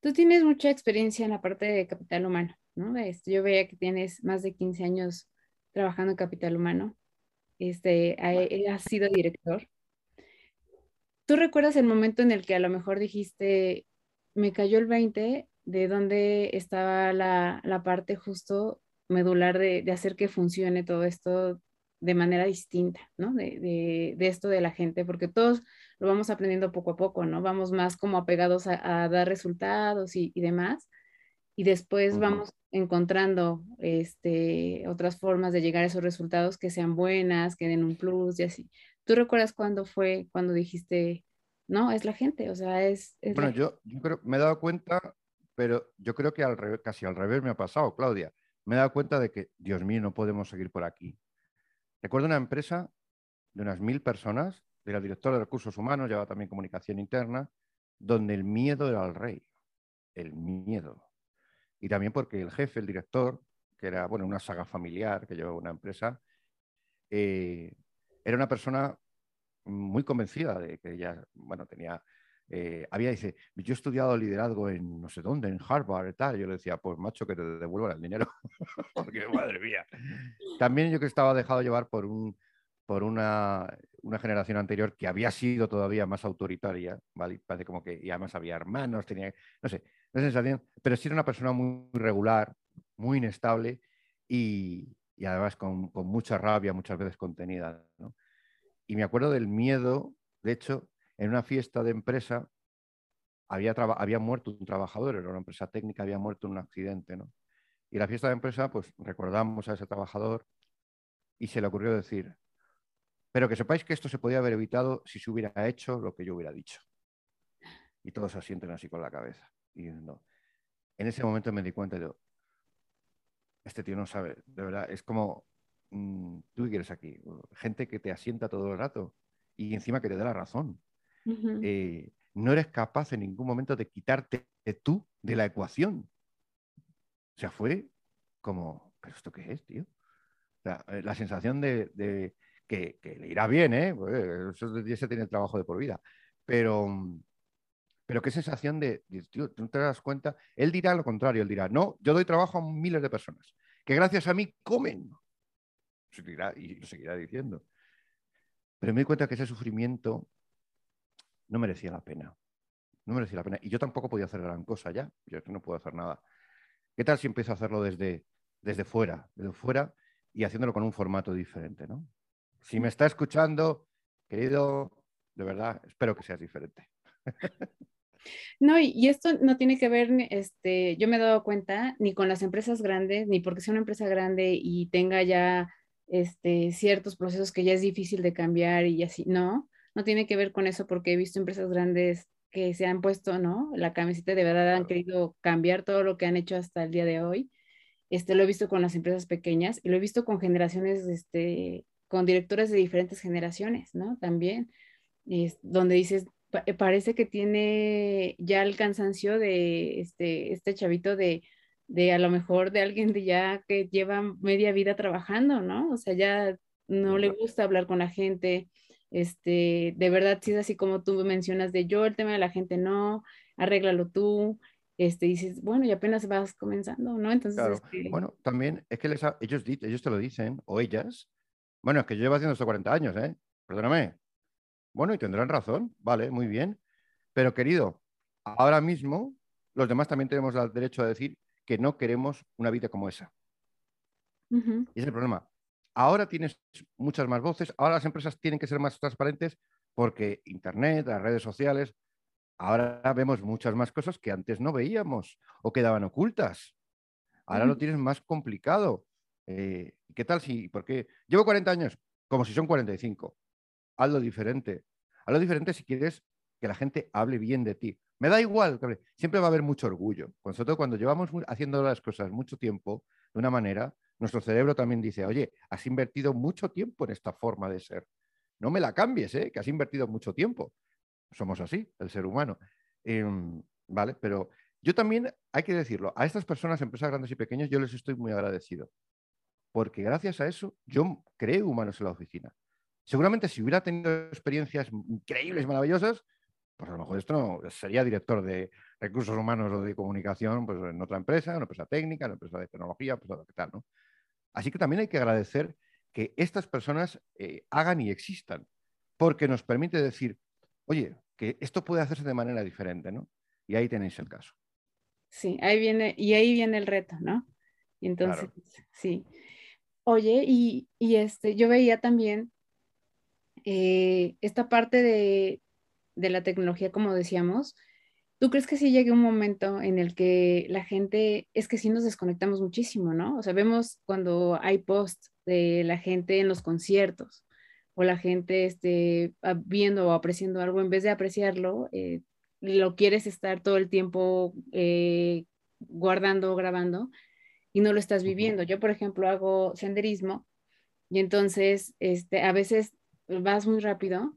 Tú tienes mucha experiencia en la parte de capital humano. Este, yo veía que tienes más de 15 años trabajando en capital humano. Este, has sido director. ¿Tú recuerdas el momento en el que a lo mejor dijiste, me cayó el 20 de dónde estaba la, parte justo medular de, hacer que funcione todo esto de manera distinta, ¿no? De, esto de la gente, porque todos lo vamos aprendiendo poco a poco, ¿no? Vamos más como apegados a, dar resultados y, demás, y después vamos encontrando este, otras formas de llegar a esos resultados que sean buenas, que den un plus y así. ¿Tú recuerdas cuándo fue, cuando dijiste, no, es la gente? O sea, es... bueno, yo, yo creo, me he dado cuenta, pero yo creo que al revés, casi al revés me ha pasado, Claudia. Me he dado cuenta de que, Dios mío, no podemos seguir por aquí. Recuerdo una empresa de unas mil personas, era director de recursos humanos, llevaba también comunicación interna, donde el miedo era el rey. El miedo y también porque el jefe, el director, que era bueno, una saga familiar que llevaba una empresa, eh, era una persona muy convencida de que ella, bueno, tenía, eh, había, dice, yo he estudiado liderazgo en no sé dónde, en Harvard y tal. Yo le decía, pues macho, que te devuelvan el dinero, [LAUGHS] porque madre mía. También yo que estaba dejado llevar por, un, por una, una, generación anterior que había sido todavía más autoritaria, ¿vale? Parece como que, y además había hermanos, tenía, no sé, sensación, pero sí era una persona muy regular, muy inestable y, además con, mucha rabia, muchas veces contenida. Y me acuerdo del miedo, de hecho, en una fiesta de empresa había, había muerto un trabajador, era una empresa técnica, había muerto en un accidente. ¿no? Y la fiesta de empresa, pues recordamos a ese trabajador y se le ocurrió decir, pero que sepáis que esto se podía haber evitado si se hubiera hecho lo que yo hubiera dicho. Y todos se asienten así con la cabeza. Y no. En ese momento me di cuenta este tío no sabe, de verdad, es como, mm, tú qué quieres aquí, gente que te asienta todo el rato y encima que te dé la razón. Eh, no eres capaz en ningún momento de quitarte tú de la ecuación. O sea, fue como, ¿pero esto qué es, tío? Eh, la sensación de, que, le irá bien, ¿eh? Pues, eso, ese tiene trabajo de por vida. Pero, mm, pero qué sensación de, tío, tú no te das cuenta. Él dirá lo contrario, él dirá, no, yo doy trabajo a miles de personas que gracias a mí comen. y lo seguirá diciendo. Pero me di cuenta que ese sufrimiento no merecía la pena. No merecía la pena. Y yo tampoco podía hacer gran cosa ya. Yo no puedo hacer nada. ¿Qué tal si empiezo a hacerlo desde, desde fuera, desde fuera y haciéndolo con un formato diferente, ¿no? Si me está escuchando, querido, de verdad, espero que seas diferente. No, y, esto no tiene que ver, este, yo me he dado cuenta, ni con las empresas grandes, ni porque sea una empresa grande y tenga ya este, ciertos procesos que ya es difícil de cambiar y así, no, no tiene que ver con eso porque he visto empresas grandes que se han puesto, ¿no? La camiseta de verdad han querido cambiar todo lo que han hecho hasta el día de hoy. Este, lo he visto con las empresas pequeñas y lo he visto con generaciones, este, con directores de diferentes generaciones, ¿no? También, es, donde dices, eh, parece que tiene ya el cansancio de este, este chavito de, de a lo mejor de alguien de ya que lleva media vida trabajando, ¿no? O sea, ya no le gusta hablar con la gente, este, de verdad, si es así como tú mencionas de yo, el tema de la gente no, arréglalo tú, este, dices, bueno, y apenas vas comenzando, ¿no? Entonces, este bueno, también es que les ellos, ellos te lo dicen, o ellas, bueno, es que yo llevo haciendo esto 40 años, ¿eh? Perdóname. Bueno, y tendrán razón, vale, muy bien. Pero querido, ahora mismo los demás también tenemos el derecho a decir que no queremos una vida como esa. Y es el problema. Ahora tienes muchas más voces, ahora las empresas tienen que ser más transparentes porque Internet, las redes sociales, ahora vemos muchas más cosas que antes no veíamos o quedaban ocultas. Ahora lo tienes más complicado. Eh, ¿Qué tal si, porque llevo 40 años, como si son 45? Hazlo diferente. Hazlo diferente si quieres que la gente hable bien de ti. Me da igual, siempre va a haber mucho orgullo. Cuando llevamos haciendo las cosas mucho tiempo de una manera, nuestro cerebro también dice, oye, has invertido mucho tiempo en esta forma de ser. No me la cambies, ¿eh? que has invertido mucho tiempo. Somos así, el ser humano. Em, ¿Vale? Pero yo también, hay que decirlo, a estas personas, empresas grandes y pequeñas, yo les estoy muy agradecido. Porque gracias a eso, yo creé humanos en la oficina. Seguramente si hubiera tenido experiencias increíbles, maravillosas, pues a lo mejor esto no sería director de recursos humanos o de comunicación pues en otra empresa, una empresa técnica, una empresa de tecnología, pues tal, ¿no? Así que también hay que agradecer que estas personas eh, hagan y existan, porque nos permite decir, oye, que esto puede hacerse de manera diferente, ¿no? Y ahí tenéis el caso. Sí, ahí viene, y ahí viene el reto, ¿no? Y entonces, sí. Oye, y, este, yo veía también eh, esta parte de, de la tecnología, como decíamos, ¿Tú crees que sí llegue un momento en el que la gente, es que sí nos desconectamos muchísimo, ¿no? O sea, vemos cuando hay posts de la gente en los conciertos o la gente este, viendo o apreciando algo, en vez de apreciarlo, eh, lo quieres estar todo el tiempo eh, guardando o grabando y no lo estás viviendo. Yo, por ejemplo, hago senderismo y entonces este, a veces vas muy rápido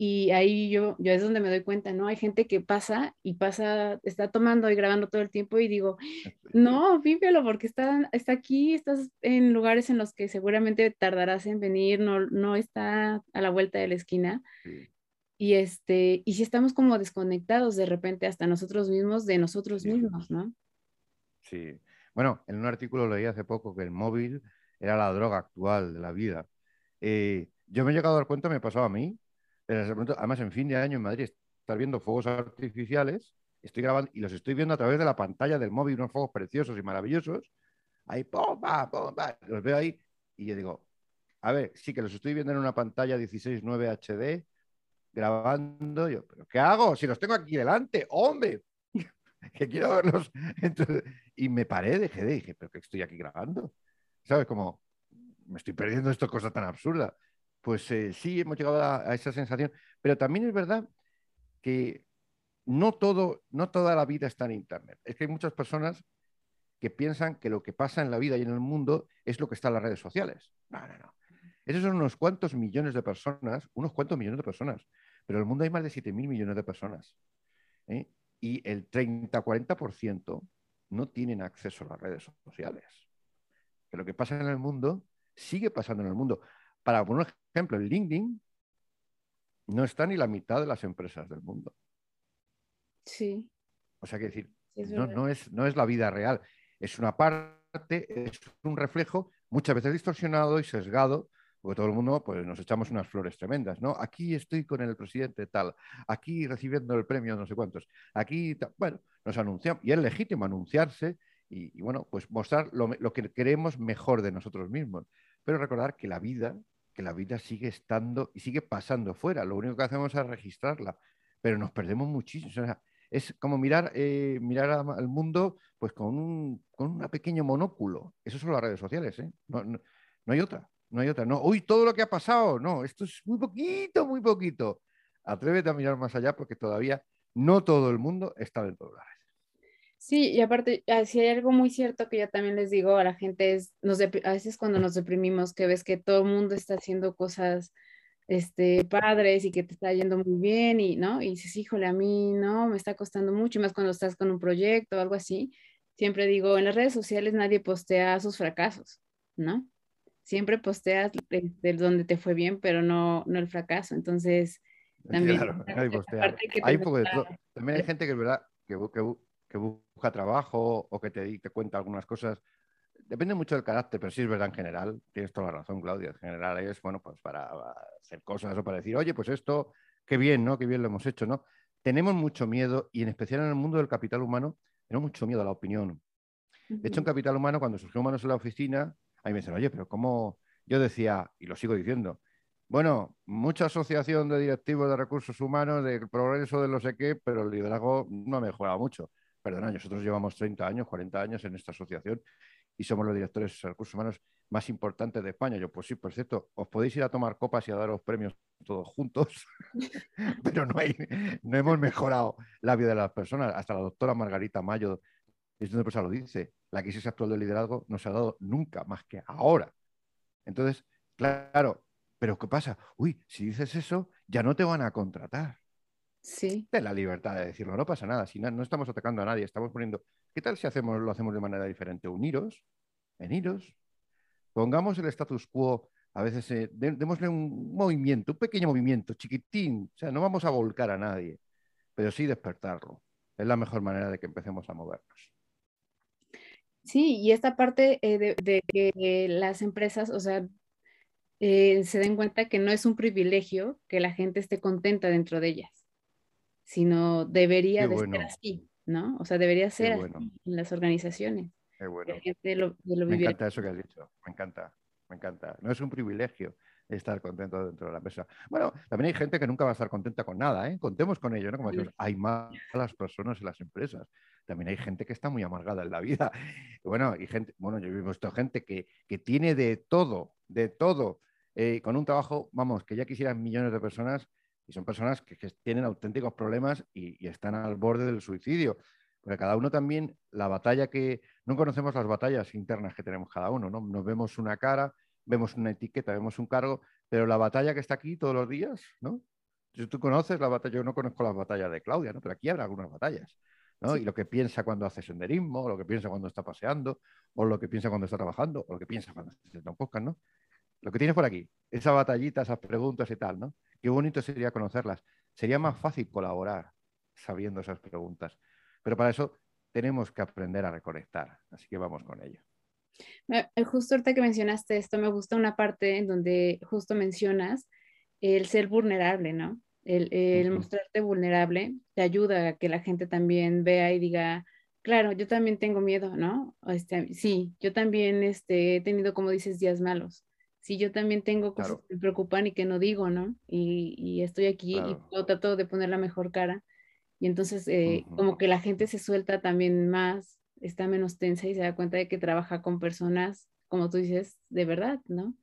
y ahí yo, yo es donde me doy cuenta, ¿no? Hay gente que pasa y pasa, está tomando y grabando todo el tiempo y digo, no, vívelo porque está, está aquí, estás en lugares en los que seguramente tardarás en venir, no, no está a la vuelta de la esquina. Y, este, y si estamos como desconectados de repente hasta nosotros mismos, de nosotros mismos, ¿no? Sí. Bueno, en un artículo leí hace poco que el móvil era la droga actual de la vida. Eh, yo me he llegado a dar cuenta, me pasaba a mí, además, en fin de año en Madrid, estar viendo fuegos artificiales, estoy grabando y los estoy viendo a través de la pantalla del móvil, unos fuegos preciosos y maravillosos. Ahí, ¡pomba, pomba! Los veo ahí y yo digo, a ver, sí que los estoy viendo en una pantalla 16.9 HD, grabando. Yo, ¿pero qué hago? Si los tengo aquí delante, hombre, [LAUGHS] que quiero verlos. [LAUGHS] y me paré, dejé de dije, ¿pero qué estoy aquí grabando? ¿Sabes? Como, me estoy perdiendo esto, cosa tan absurda pues eh, sí hemos llegado a, esa sensación, pero también es verdad que no, todo, no toda la vida está en Internet. Es que hay muchas personas que piensan que lo que pasa en la vida y en el mundo es lo que está en las redes sociales. No, no, no. Esos son unos cuantos millones de personas, unos cuantos millones de personas, pero en el mundo hay más de 7.000 millones de personas. ¿eh? Y el 30-40% no tienen acceso a las redes sociales. Que lo que pasa en el mundo sigue pasando en el mundo. Para poner un ejemplo, el LinkedIn no está ni la mitad de las empresas del mundo. Sí. O sea, que decir, no, es, no es la vida real. Es una parte, es un reflejo muchas veces distorsionado y sesgado, todo el mundo pues, nos echamos unas flores tremendas, ¿no? Aquí estoy con el presidente tal, aquí recibiendo el premio no sé cuántos, aquí, bueno, nos anunciamos, y es legítimo anunciarse y, bueno, pues mostrar lo, que queremos mejor de nosotros mismos. Pero recordar que la vida, que la vida sigue estando y sigue pasando fuera. Lo único que hacemos es registrarla, pero nos perdemos muchísimo. Es como mirar, eh, mirar al mundo pues con un, con un pequeño monóculo. Eso son las redes sociales, ¿eh? no, hay otra, no hay otra. No, uy, todo lo que ha pasado, no, esto es muy poquito, muy poquito. Atrévete a mirar más allá porque todavía no todo el mundo está dentro de la red. Sí, y aparte, ah, si hay algo muy cierto que yo también les digo a la gente es, nos a veces cuando nos deprimimos, que ves que todo el mundo está haciendo cosas este, padres y que te está yendo muy bien y, ¿no? Y dices, híjole, a mí, no, me está costando mucho, y más cuando estás con un proyecto o algo así. Siempre digo, en las redes sociales nadie postea sus fracasos, ¿no? Siempre posteas de, donde te fue bien, pero no, no el fracaso. Entonces, [LAUGHS] también... Claro, nadie postea. Hay También hay gente que es verdad que, que, que busca trabajo o que te, te cuenta algunas cosas depende mucho del carácter, pero sí es verdad en general, tienes toda la razón, Claudia, en general es, bueno, pues para hacer cosas o para decir, oye, pues esto, qué bien, ¿no? Qué bien lo hemos hecho, ¿no? Tenemos mucho miedo, y en especial en el mundo del capital humano, tenemos mucho miedo a la opinión. De hecho, en Capital Humano, cuando surgió Humanos en la oficina, ahí me dicen, oye, pero ¿cómo? Yo decía, y lo sigo diciendo, bueno, mucha asociación de directivos de recursos humanos, de progreso de no sé qué, pero el liderazgo no ha mejorado mucho. Perdona, nosotros llevamos 30 años, 40 años en esta asociación y somos los directores de recursos humanos más importantes de España. Yo, pues sí, por cierto, os podéis ir a tomar copas y a daros premios todos juntos, [LAUGHS] pero no, hay, no hemos mejorado la vida de las personas. Hasta la doctora Margarita Mayo, una persona lo dice, la crisis actual del liderazgo no se ha dado nunca más que ahora. Entonces, claro, pero ¿qué pasa? Uy, si dices eso, ya no te van a contratar. Sí. De la libertad de decirlo, no pasa nada, si no, no estamos atacando a nadie, estamos poniendo ¿Qué tal si hacemos, lo hacemos de manera diferente? Uniros, veniros, pongamos el status quo, a veces eh, démosle un movimiento, un pequeño movimiento, chiquitín, o sea, no vamos a volcar a nadie, pero sí despertarlo. Es la mejor manera de que empecemos a movernos. Sí, y esta parte eh, de, que las empresas, o sea, eh, se den cuenta que no es un privilegio que la gente esté contenta dentro de ellas, sino debería de ser así. ¿no? O sea, debería ser en las organizaciones. Qué bueno. me encanta eso que has dicho, me encanta, me encanta. No es un privilegio estar contento dentro de la empresa. Bueno, también hay gente que nunca va a estar contenta con nada, ¿eh? Contemos con ello, ¿no? Como decimos, hay malas personas en las empresas. También hay gente que está muy amargada en la vida. [LAUGHS] bueno, y gente, bueno, yo he visto gente que, que tiene de todo, de todo, eh, con un trabajo, vamos, que ya quisieran millones de personas y son personas que, tienen auténticos problemas y, están al borde del suicidio. Porque cada uno también, la batalla que... No conocemos las batallas internas que tenemos cada uno, ¿no? Nos vemos una cara, vemos una etiqueta, vemos un cargo, pero la batalla que está aquí todos los días, ¿no? Si tú conoces la batalla, yo no conozco las batallas de Claudia, ¿no? Pero aquí habrá algunas batallas. ¿no? Y lo que piensa cuando hace senderismo, o lo que piensa cuando está paseando, o lo que piensa cuando está trabajando, o lo que piensa cuando está en podcast, ¿no? Lo que tienes por aquí, esa batallita, esas preguntas y tal, ¿no? Qué bonito sería conocerlas. Sería más fácil colaborar sabiendo esas preguntas. Pero para eso tenemos que aprender a reconectar. Así que vamos con ello. Justo ahorita que mencionaste esto, me gusta una parte en donde justo mencionas el ser vulnerable, ¿no? El, mostrarte vulnerable te ayuda a que la gente también vea y diga, claro, yo también tengo miedo, ¿no? Este, sí, yo también este, he tenido, como dices, días malos si yo también tengo cosas que me preocupan y que no digo, ¿no? Y, estoy aquí y trato de poner la mejor cara. Y entonces eh, como que la gente se suelta también más, está menos tensa y se da cuenta de que trabaja con personas, como tú dices, de verdad, ¿no?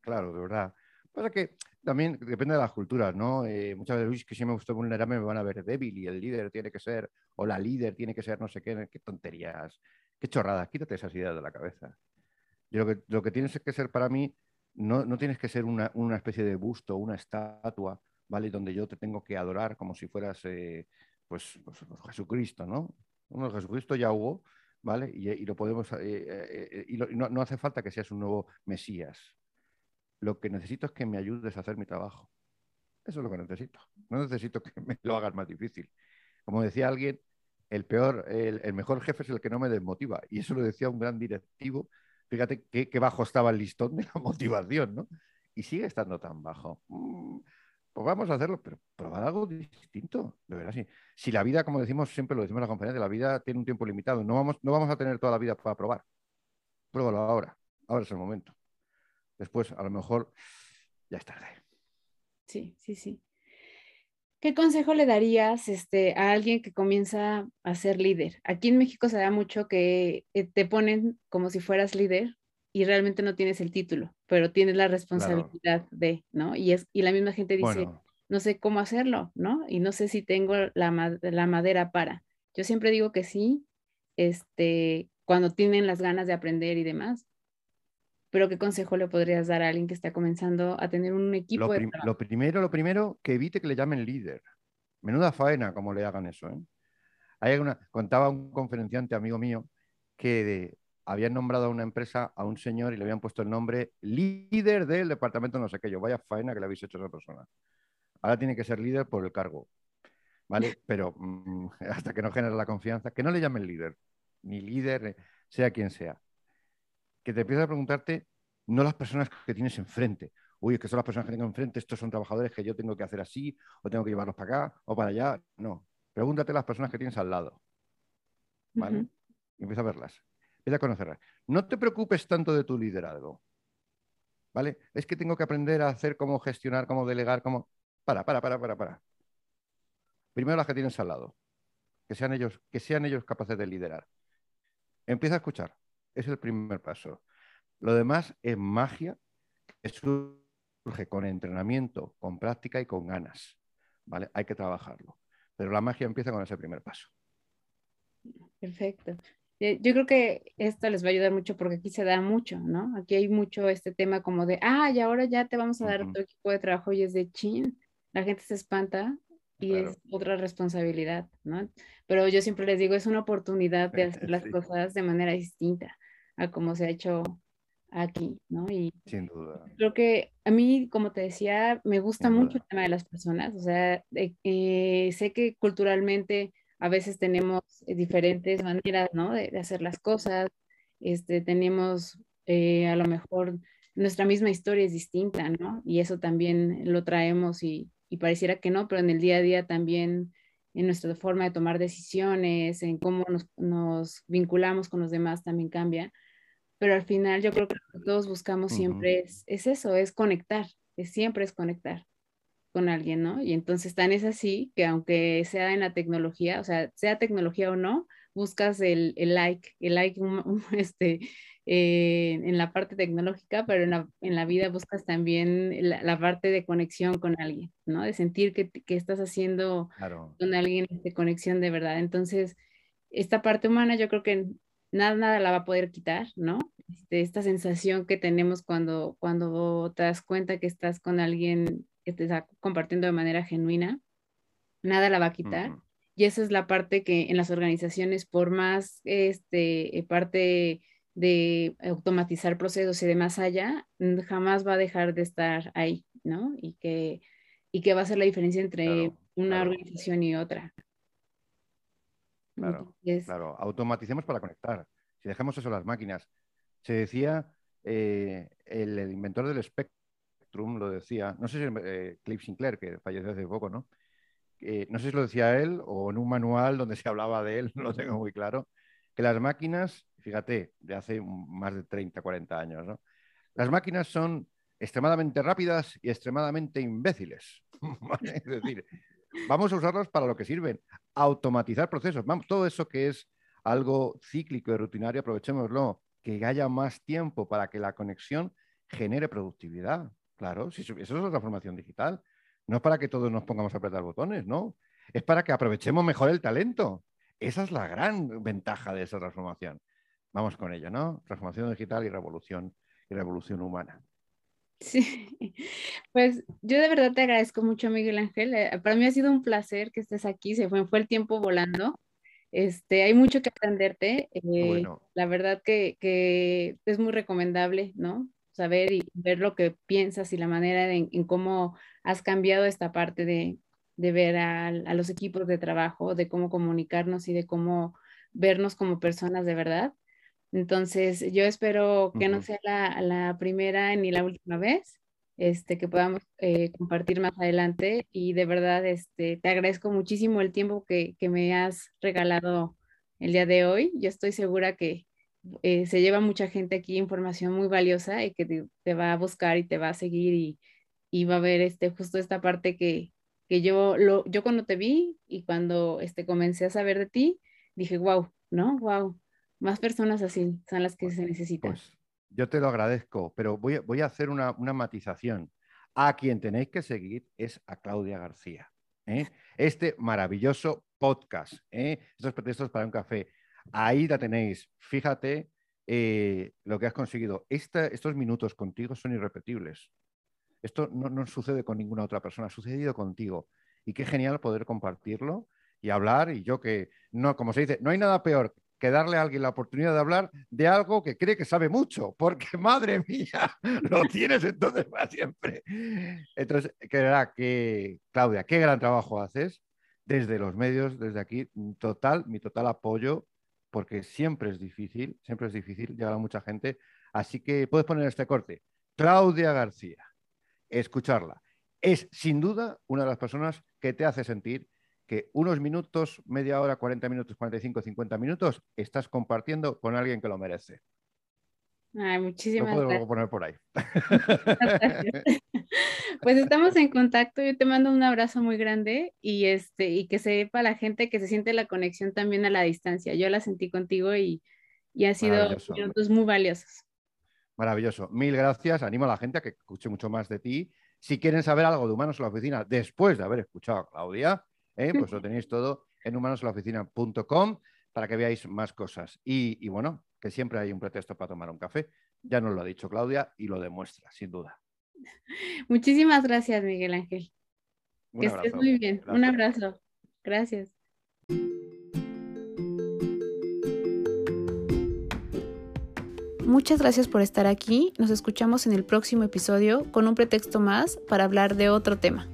Claro, de verdad. Pasa que también depende de las culturas, ¿no? Eh, muchas veces, que si me gusta vulnerarme me van a ver débil y el líder tiene que ser, o la líder tiene que ser no sé qué, qué tonterías, qué chorradas, quítate esas ideas de la cabeza. Lo que, lo que tienes que ser para mí no, tienes que ser una, especie de busto, una estatua, ¿vale? Donde yo te tengo que adorar como si fueras, eh, pues, pues, pues, Jesucristo, ¿no? Bueno, Jesucristo ya hubo, ¿vale? Y, lo podemos, eh, eh, y, no, hace falta que seas un nuevo Mesías. Lo que necesito es que me ayudes a hacer mi trabajo. Eso es lo que necesito. No necesito que me lo hagas más difícil. Como decía alguien, el peor, el mejor jefe es el que no me desmotiva. Y eso lo decía un gran directivo Fíjate qué, bajo estaba el listón de la [LAUGHS] motivación, ¿no? Y sigue estando tan bajo. Mm, pues vamos a hacerlo, pero probar algo distinto, de verdad, sí. Si la vida, como decimos siempre, lo decimos en la conferencia, la vida tiene un tiempo limitado, no vamos, no vamos a tener toda la vida para probar. Pruébalo ahora, ahora es el momento. Después, a lo mejor, ya es tarde. Sí, sí, sí. ¿Qué consejo le darías este, a alguien que comienza a ser líder? Aquí en México se da mucho que eh, te ponen como si fueras líder y realmente no tienes el título, pero tienes la responsabilidad de, ¿no? Y, es, y la misma gente dice, no sé cómo hacerlo, ¿no? Y no sé si tengo la, la, madera para. Yo siempre digo que sí, este, cuando tienen las ganas de aprender y demás. Pero ¿qué consejo le podrías dar a alguien que está comenzando a tener un equipo lo, de lo primero, lo primero, que evite que le llamen líder. Menuda faena como le hagan eso, ¿eh? Hay una, contaba un conferenciante amigo mío que de, habían nombrado a una empresa a un señor y le habían puesto el nombre líder del departamento no sé qué. Yo, vaya faena que le habéis hecho a esa persona. Ahora tiene que ser líder por el cargo. ¿Vale? [LAUGHS] Pero mm, [LAUGHS] hasta que no genere la confianza, que no le llamen líder, ni líder, eh, sea quien sea. Que te empieces a preguntarte, no las personas que tienes enfrente. Uy, es que son las personas que tengo enfrente, estos son trabajadores que yo tengo que hacer así, o tengo que llevarlos para acá o para allá. No. Pregúntate las personas que tienes al lado. ¿Vale? Y empieza a verlas. Empieza a conocerlas. No te preocupes tanto de tu liderazgo. ¿Vale? Es que tengo que aprender a hacer cómo gestionar, cómo delegar, cómo. Para, para, para, para, para. Primero las que tienes al lado. Que sean ellos, que sean ellos capaces de liderar. Empieza a escuchar. Es el primer paso. Lo demás es magia que surge con entrenamiento, con práctica y con ganas. ¿Vale? Hay que trabajarlo. Pero la magia empieza con ese primer paso. Perfecto. Eh, yo creo que esto les va a ayudar mucho porque aquí se da mucho, ¿no? Aquí hay mucho este tema como de, ah, y ahora ya te vamos a dar tu equipo de trabajo y es de chin. La gente se espanta y es otra responsabilidad, ¿no? Pero yo siempre les digo, es una oportunidad de [LAUGHS] hacer las cosas de manera distinta a como se ha hecho aquí, ¿no? Y Sin duda. Creo que a mí, como te decía, me gusta mucho el tema de las personas, o sea, eh, sé que culturalmente a veces tenemos eh, diferentes maneras, ¿no? De, hacer las cosas, este, tenemos eh, a lo mejor nuestra misma historia es distinta, ¿no? Y eso también lo traemos y, pareciera que no, pero en el día a día también en nuestra forma de tomar decisiones, en cómo nos, vinculamos con los demás también cambia. Pero al final yo creo que lo que todos buscamos siempre es, es, eso, es conectar, es siempre es conectar con alguien, ¿no? Y entonces tan es así que aunque sea en la tecnología, o sea, sea tecnología o no, buscas el, like, el like [LAUGHS] este, eh, en la parte tecnológica, pero en la, en la vida buscas también la, parte de conexión con alguien, ¿no? De sentir que, que estás haciendo con alguien de conexión de verdad. Entonces, esta parte humana yo creo que nada, nada la va a poder quitar, ¿no? Este, esta sensación que tenemos cuando, cuando te das cuenta que estás con alguien que te está compartiendo de manera genuina, nada la va a quitar. Y esa es la parte que en las organizaciones, por más este, parte de automatizar procesos y de más allá, jamás va a dejar de estar ahí, ¿no? Y que, y que va a ser la diferencia entre una organización y otra. Claro, claro, automaticemos para conectar. Si dejamos eso a las máquinas. Se decía, eh, el, el, inventor del espectro lo decía, no sé si eh, Cliff Sinclair, que falleció hace poco, ¿no? no sé si lo decía él o en un manual donde [LAUGHS] se hablaba de él, no lo tengo muy claro, que las máquinas, fíjate, de hace más de 30, 40 años, ¿no? Las máquinas son extremadamente rápidas y extremadamente imbéciles. [LAUGHS] Es decir, vamos a usarlas para lo que sirven, automatizar procesos. Vamos, todo eso que es algo cíclico y rutinario, aprovechémoslo, que haya más tiempo para que la conexión genere productividad. Claro, si eso es la transformación digital. No es para que todos nos pongamos a apretar botones, no. Es para que aprovechemos mejor el talento. Esa es la gran ventaja de esa transformación. Vamos con ella, ¿no? Transformación digital y revolución y revolución humana. Sí, [LAUGHS] pues yo de verdad te agradezco mucho, Miguel Ángel. Eh, para mí ha sido un placer que estés aquí. Se fue, fue el tiempo volando. Este, hay mucho que aprenderte. Eh, la verdad que, que, es muy recomendable, ¿no? Saber y ver lo que piensas y la manera en, cómo has cambiado esta parte de, ver a, los equipos de trabajo, de cómo comunicarnos y de cómo vernos como personas de verdad. Entonces, yo espero que no sea la, primera ni la última vez este, que podamos eh, compartir más adelante. Y de verdad, este, te agradezco muchísimo el tiempo que, que me has regalado el día de hoy. Yo estoy segura que eh, se lleva mucha gente aquí información muy valiosa y que te, va a buscar y te va a seguir y, y, va a ver este, justo esta parte que, que yo, lo, yo cuando te vi y cuando este, comencé a saber de ti, dije, wow, ¿no? Wow, más personas así son las que se necesitan. Pues yo te lo agradezco, pero voy, voy a hacer una, una, matización. A quien tenéis que seguir es a Claudia García. ¿eh? [LAUGHS] Este maravilloso podcast, ¿eh? estos pretextos para un café. Ahí la tenéis. Fíjate eh, lo que has conseguido. estos minutos contigo son irrepetibles. Esto no, sucede con ninguna otra persona, ha sucedido contigo. Y qué genial poder compartirlo y hablar. Y yo que, no, como se dice, no hay nada peor que darle a alguien la oportunidad de hablar de algo que cree que sabe mucho, porque [LAUGHS] madre mía, lo tienes entonces para siempre. Entonces, que, que Claudia, qué gran trabajo haces desde los medios, desde aquí, total, mi total apoyo, porque siempre es difícil, siempre es difícil llegar a mucha gente. Así que puedes poner este corte. Claudia García, escucharla. Es sin duda una de las personas que te hace sentir que unos minutos, media hora, 40 minutos, 45, 50 minutos, estás compartiendo con alguien que lo merece. Ay, muchísimas lo puedo poner por ahí. [LAUGHS] pues estamos en contacto. Yo te mando un abrazo muy grande y este y que sepa la gente que se siente la conexión también a la distancia. Yo la sentí contigo y, y ha sido minutos muy valiosos. Maravilloso. Mil gracias. Animo a la gente a que escuche mucho más de ti. Si quieren saber algo de Humanos en la Oficina después de haber escuchado a Claudia, ¿eh? pues lo tenéis todo en humanosolaoficina.com para que veáis más cosas. Y, bueno, que siempre hay un pretexto para tomar un café. Ya nos lo ha dicho Claudia y lo demuestra, sin duda. [LAUGHS] Muchísimas gracias, Miguel Ángel. que estés muy bien. Un abrazo. Gracias. Muchas gracias por estar aquí. Nos escuchamos en el próximo episodio con un pretexto más para hablar de otro tema.